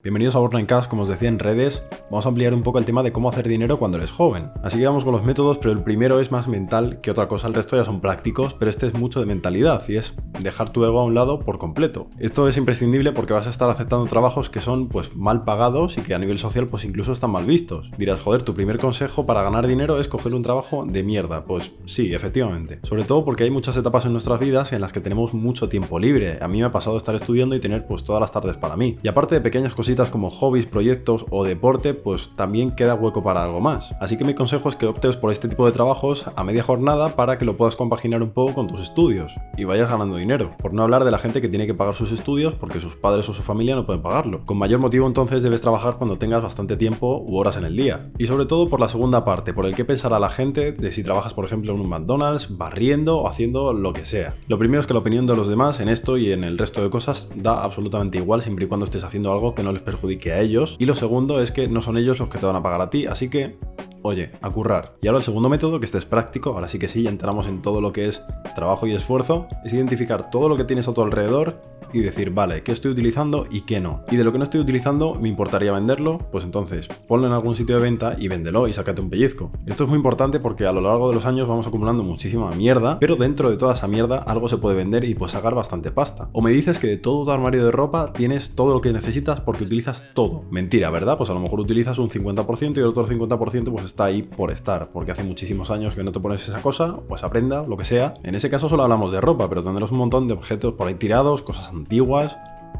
Bienvenidos a Cash, como os decía en redes, vamos a ampliar un poco el tema de cómo hacer dinero cuando eres joven. Así que vamos con los métodos, pero el primero es más mental que otra cosa, el resto ya son prácticos, pero este es mucho de mentalidad y es dejar tu ego a un lado por completo. Esto es imprescindible porque vas a estar aceptando trabajos que son pues mal pagados y que a nivel social pues incluso están mal vistos. Dirás, joder, tu primer consejo para ganar dinero es coger un trabajo de mierda. Pues sí, efectivamente. Sobre todo porque hay muchas etapas en nuestras vidas en las que tenemos mucho tiempo libre. A mí me ha pasado estar estudiando y tener pues todas las tardes para mí. Y aparte de pequeñas cosas como hobbies, proyectos o deporte, pues también queda hueco para algo más. Así que mi consejo es que optes por este tipo de trabajos a media jornada para que lo puedas compaginar un poco con tus estudios y vayas ganando dinero. Por no hablar de la gente que tiene que pagar sus estudios porque sus padres o su familia no pueden pagarlo. Con mayor motivo entonces debes trabajar cuando tengas bastante tiempo u horas en el día. Y sobre todo por la segunda parte, por el que pensará la gente de si trabajas por ejemplo en un McDonald's, barriendo o haciendo lo que sea. Lo primero es que la opinión de los demás en esto y en el resto de cosas da absolutamente igual siempre y cuando estés haciendo algo que no les perjudique que a ellos. Y lo segundo es que no son ellos los que te van a pagar a ti, así que oye, a currar. Y ahora el segundo método, que este es práctico, ahora sí que sí, ya entramos en todo lo que es trabajo y esfuerzo, es identificar todo lo que tienes a tu alrededor y decir, vale, ¿qué estoy utilizando y qué no? Y de lo que no estoy utilizando, ¿me importaría venderlo? Pues entonces, ponlo en algún sitio de venta y véndelo y sácate un pellizco. Esto es muy importante porque a lo largo de los años vamos acumulando muchísima mierda, pero dentro de toda esa mierda algo se puede vender y pues sacar bastante pasta. O me dices que de todo tu armario de ropa tienes todo lo que necesitas porque utilizas todo. Mentira, ¿verdad? Pues a lo mejor utilizas un 50% y el otro 50% pues está ahí por estar, porque hace muchísimos años que no te pones esa cosa, pues aprenda, lo que sea. En ese caso solo hablamos de ropa, pero tendrás un montón de objetos por ahí tirados, cosas antiguas,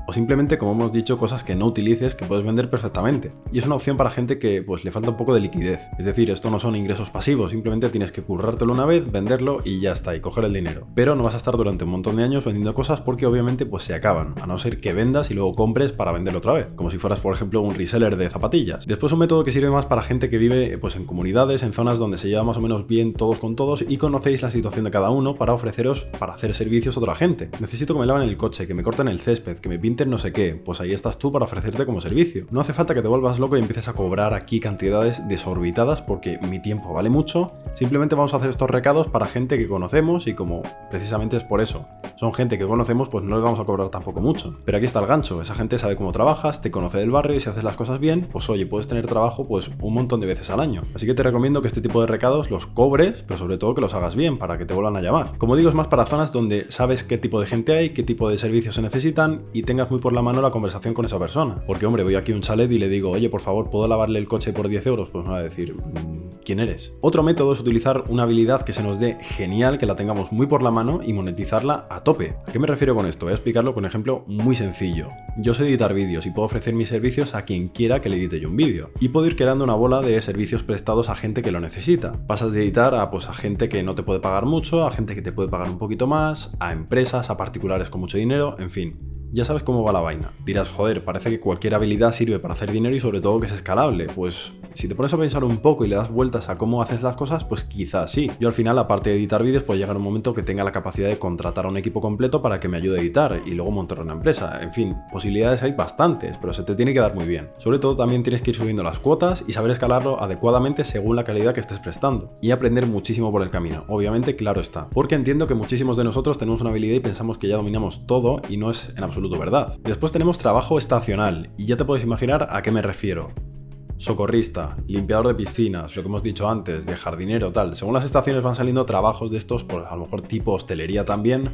o simplemente, como hemos dicho, cosas que no utilices que puedes vender perfectamente. Y es una opción para gente que pues le falta un poco de liquidez. Es decir, esto no son ingresos pasivos, simplemente tienes que currártelo una vez, venderlo y ya está, y coger el dinero. Pero no vas a estar durante un montón de años vendiendo cosas porque obviamente pues se acaban, a no ser que vendas y luego compres para venderlo otra vez, como si fueras por ejemplo un reseller de zapatillas. Después un método que sirve más para gente que vive pues en comunidades, en zonas donde se lleva más o menos bien todos con todos y conocéis la situación de cada uno para ofreceros para hacer servicios a otra gente. Necesito que me laven el coche, que me corten el césped, que me pinten no sé qué, pues ahí estás tú para ofrecerte como servicio. No hace falta que te vuelvas loco y empieces a cobrar aquí cantidades desorbitadas porque mi tiempo vale mucho. Simplemente vamos a hacer estos recados para gente que conocemos y como precisamente es por eso. Son gente que conocemos, pues no les vamos a cobrar tampoco mucho. Pero aquí está el gancho, esa gente sabe cómo trabajas, te conoce del barrio y si haces las cosas bien, pues oye, puedes tener trabajo pues un montón de veces al año. Así que te recomiendo que este tipo de recados los cobres, pero sobre todo que los hagas bien para que te vuelvan a llamar. Como digo, es más para zonas donde sabes qué tipo de gente hay, qué tipo de servicios se necesitan y tengas muy por la mano la conversación con esa persona. Porque, hombre, voy aquí a un chalet y le digo, oye, por favor, ¿puedo lavarle el coche por 10 euros? Pues me va a decir, mm, ¿quién eres? Otro método es utilizar una habilidad que se nos dé genial, que la tengamos muy por la mano y monetizarla a tope. ¿A qué me refiero con esto? Voy a explicarlo con un ejemplo muy sencillo. Yo sé editar vídeos y puedo ofrecer mis servicios a quien quiera que le edite yo un vídeo. Y puedo ir creando una bola de servicios prestados a gente que lo necesita. Pasas de editar a, pues, a gente que no te puede pagar mucho, a gente que te puede pagar un poquito más, a empresas, a particulares con mucho dinero, en fin ya sabes cómo va la vaina. Dirás, joder, parece que cualquier habilidad sirve para hacer dinero y sobre todo que es escalable. Pues si te pones a pensar un poco y le das vueltas a cómo haces las cosas, pues quizás sí. Yo al final, aparte de editar vídeos, puede llegar un momento que tenga la capacidad de contratar a un equipo completo para que me ayude a editar y luego montar una empresa. En fin, posibilidades hay bastantes, pero se te tiene que dar muy bien. Sobre todo también tienes que ir subiendo las cuotas y saber escalarlo adecuadamente según la calidad que estés prestando. Y aprender muchísimo por el camino. Obviamente, claro está. Porque entiendo que muchísimos de nosotros tenemos una habilidad y pensamos que ya dominamos todo y no es en absoluto Después tenemos trabajo estacional, y ya te puedes imaginar a qué me refiero. Socorrista, limpiador de piscinas, lo que hemos dicho antes, de jardinero, tal. Según las estaciones van saliendo trabajos de estos, por a lo mejor tipo hostelería también,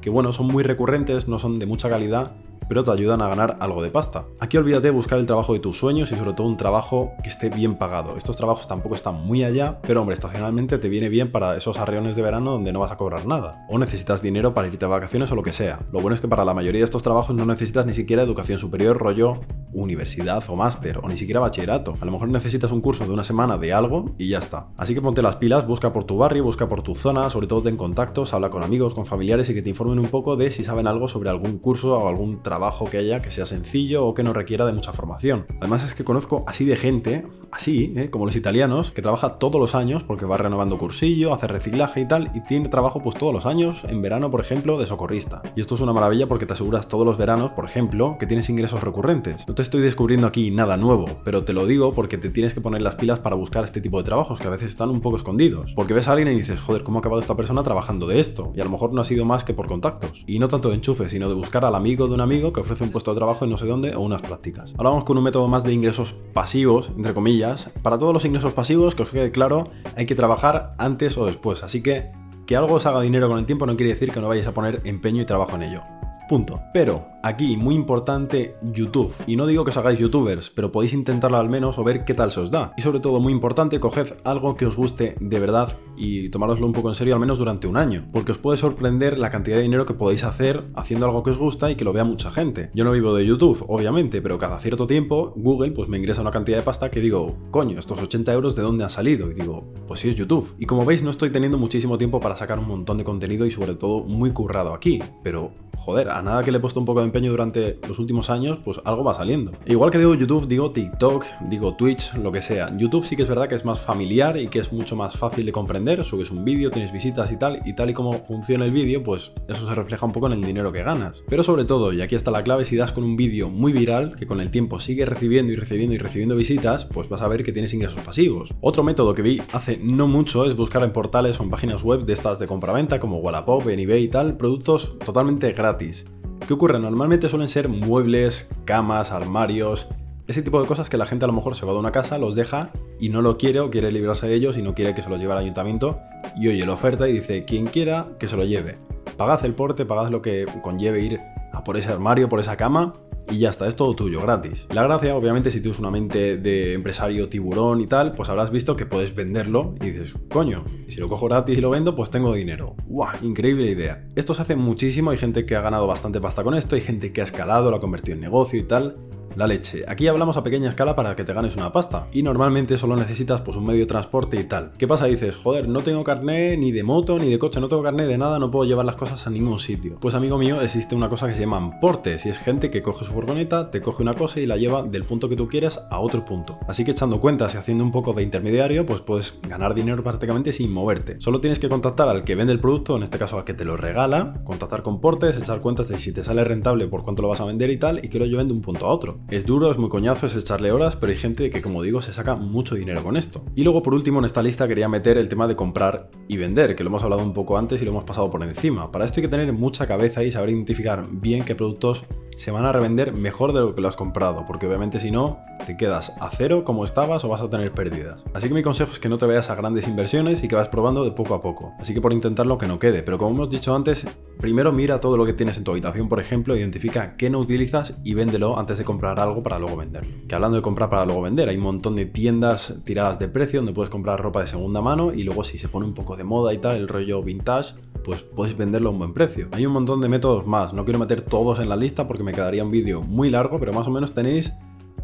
que bueno, son muy recurrentes, no son de mucha calidad, pero te ayudan a ganar algo de pasta. Aquí olvídate de buscar el trabajo de tus sueños y sobre todo un trabajo que esté bien pagado. Estos trabajos tampoco están muy allá, pero hombre, estacionalmente te viene bien para esos arreones de verano donde no vas a cobrar nada. O necesitas dinero para irte a vacaciones o lo que sea. Lo bueno es que para la mayoría de estos trabajos no necesitas ni siquiera educación superior, rollo universidad o máster, o ni siquiera bachillerato. A lo mejor necesitas un curso de una semana de algo y ya está. Así que ponte las pilas, busca por tu barrio, busca por tu zona, sobre todo ten contactos, habla con amigos, con familiares y que te informen un poco de si saben algo sobre algún curso o algún trabajo trabajo que haya que sea sencillo o que no requiera de mucha formación. Además es que conozco así de gente, así, ¿eh? como los italianos, que trabaja todos los años porque va renovando cursillo, hace reciclaje y tal, y tiene trabajo pues todos los años, en verano por ejemplo, de socorrista. Y esto es una maravilla porque te aseguras todos los veranos, por ejemplo, que tienes ingresos recurrentes. No te estoy descubriendo aquí nada nuevo, pero te lo digo porque te tienes que poner las pilas para buscar este tipo de trabajos que a veces están un poco escondidos. Porque ves a alguien y dices, joder, ¿cómo ha acabado esta persona trabajando de esto? Y a lo mejor no ha sido más que por contactos. Y no tanto de enchufe, sino de buscar al amigo de un amigo que ofrece un puesto de trabajo en no sé dónde o unas prácticas. Ahora vamos con un método más de ingresos pasivos, entre comillas. Para todos los ingresos pasivos, que os quede claro, hay que trabajar antes o después. Así que que algo os haga dinero con el tiempo no quiere decir que no vayáis a poner empeño y trabajo en ello. Punto. Pero aquí, muy importante, YouTube. Y no digo que os hagáis youtubers, pero podéis intentarlo al menos o ver qué tal se os da. Y sobre todo, muy importante, coged algo que os guste de verdad y tomároslo un poco en serio al menos durante un año. Porque os puede sorprender la cantidad de dinero que podéis hacer haciendo algo que os gusta y que lo vea mucha gente. Yo no vivo de YouTube, obviamente, pero cada cierto tiempo Google pues me ingresa una cantidad de pasta que digo, coño, estos 80 euros de dónde han salido? Y digo, pues sí es YouTube. Y como veis, no estoy teniendo muchísimo tiempo para sacar un montón de contenido y sobre todo muy currado aquí. Pero, joder, a nada que le he puesto un poco de empeño durante los últimos años, pues algo va saliendo. Igual que digo YouTube, digo TikTok, digo Twitch, lo que sea. YouTube sí que es verdad que es más familiar y que es mucho más fácil de comprender. Subes un vídeo, tienes visitas y tal, y tal y como funciona el vídeo, pues eso se refleja un poco en el dinero que ganas. Pero sobre todo, y aquí está la clave, si das con un vídeo muy viral, que con el tiempo sigue recibiendo y recibiendo y recibiendo visitas, pues vas a ver que tienes ingresos pasivos. Otro método que vi hace no mucho es buscar en portales o en páginas web de estas de compraventa como Wallapop, en eBay y tal, productos totalmente gratis. ¿Qué ocurre? Normalmente suelen ser muebles, camas, armarios, ese tipo de cosas que la gente a lo mejor se va de una casa, los deja y no lo quiere o quiere librarse de ellos y no quiere que se los lleve al ayuntamiento y oye la oferta y dice quien quiera que se lo lleve. Pagad el porte, pagad lo que conlleve ir a por ese armario, por esa cama y ya está, es todo tuyo, gratis. La gracia, obviamente, si tienes una mente de empresario tiburón y tal, pues habrás visto que puedes venderlo y dices, coño, si lo cojo gratis y lo vendo, pues tengo dinero. ¡Guau! Increíble idea. Esto se hace muchísimo, hay gente que ha ganado bastante pasta con esto, hay gente que ha escalado, lo ha convertido en negocio y tal la leche. Aquí hablamos a pequeña escala para que te ganes una pasta. Y normalmente solo necesitas pues un medio de transporte y tal. ¿Qué pasa? Dices, joder, no tengo carné ni de moto ni de coche, no tengo carné de nada, no puedo llevar las cosas a ningún sitio. Pues amigo mío, existe una cosa que se llama portes y es gente que coge su furgoneta, te coge una cosa y la lleva del punto que tú quieres a otro punto. Así que echando cuentas y haciendo un poco de intermediario, pues puedes ganar dinero prácticamente sin moverte. Solo tienes que contactar al que vende el producto, en este caso al que te lo regala, contactar con portes, echar cuentas de si te sale rentable por cuánto lo vas a vender y tal, y que lo lleven de un punto a otro. Es duro, es muy coñazo, es echarle horas, pero hay gente que, como digo, se saca mucho dinero con esto. Y luego, por último, en esta lista quería meter el tema de comprar y vender, que lo hemos hablado un poco antes y lo hemos pasado por encima. Para esto hay que tener mucha cabeza y saber identificar bien qué productos se van a revender mejor de lo que lo has comprado, porque obviamente si no, te quedas a cero como estabas o vas a tener pérdidas. Así que mi consejo es que no te vayas a grandes inversiones y que vas probando de poco a poco. Así que por intentarlo que no quede, pero como hemos dicho antes, primero mira todo lo que tienes en tu habitación, por ejemplo, identifica qué no utilizas y véndelo antes de comprar algo para luego venderlo. Que hablando de comprar para luego vender, hay un montón de tiendas tiradas de precio donde puedes comprar ropa de segunda mano y luego si se pone un poco de moda y tal, el rollo vintage, pues puedes venderlo a un buen precio. Hay un montón de métodos más, no quiero meter todos en la lista porque me quedaría un vídeo muy largo, pero más o menos tenéis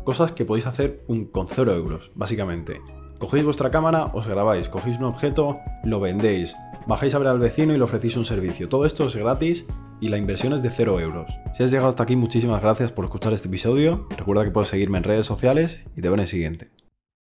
cosas que podéis hacer con 0 euros, básicamente. Cogéis vuestra cámara, os grabáis, cogéis un objeto, lo vendéis, bajáis a ver al vecino y le ofrecéis un servicio. Todo esto es gratis y la inversión es de 0 euros. Si has llegado hasta aquí, muchísimas gracias por escuchar este episodio. Recuerda que puedes seguirme en redes sociales y te veo en el siguiente.